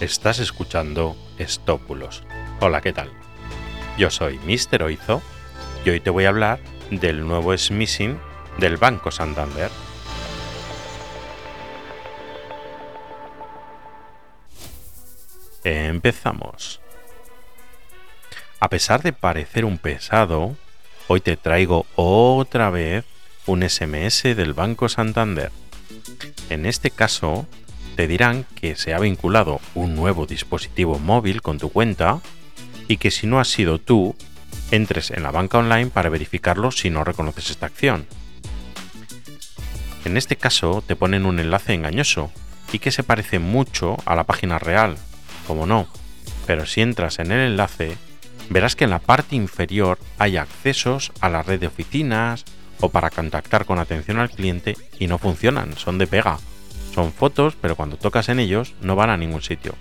Estás escuchando Estópulos. Hola, ¿qué tal? Yo soy Mr. Oizo y hoy te voy a hablar del nuevo smishing del Banco Santander. Empezamos. A pesar de parecer un pesado, hoy te traigo otra vez un SMS del Banco Santander. En este caso, te dirán que se ha vinculado un nuevo dispositivo móvil con tu cuenta y que si no has sido tú, entres en la banca online para verificarlo si no reconoces esta acción. En este caso te ponen un enlace engañoso y que se parece mucho a la página real, como no, pero si entras en el enlace verás que en la parte inferior hay accesos a la red de oficinas o para contactar con atención al cliente y no funcionan, son de pega. Son fotos, pero cuando tocas en ellos no van a ningún sitio.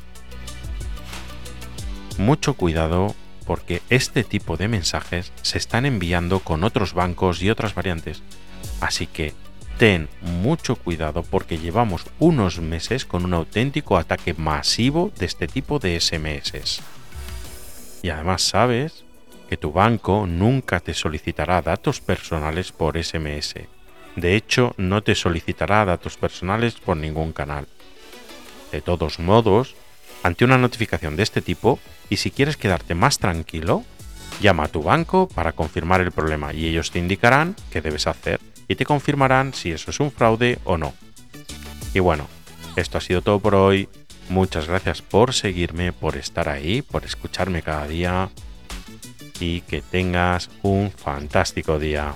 Mucho cuidado porque este tipo de mensajes se están enviando con otros bancos y otras variantes. Así que ten mucho cuidado porque llevamos unos meses con un auténtico ataque masivo de este tipo de SMS. Y además sabes que tu banco nunca te solicitará datos personales por SMS de hecho, no te solicitará datos personales por ningún canal. De todos modos, ante una notificación de este tipo, y si quieres quedarte más tranquilo, llama a tu banco para confirmar el problema y ellos te indicarán qué debes hacer y te confirmarán si eso es un fraude o no. Y bueno, esto ha sido todo por hoy. Muchas gracias por seguirme, por estar ahí, por escucharme cada día y que tengas un fantástico día.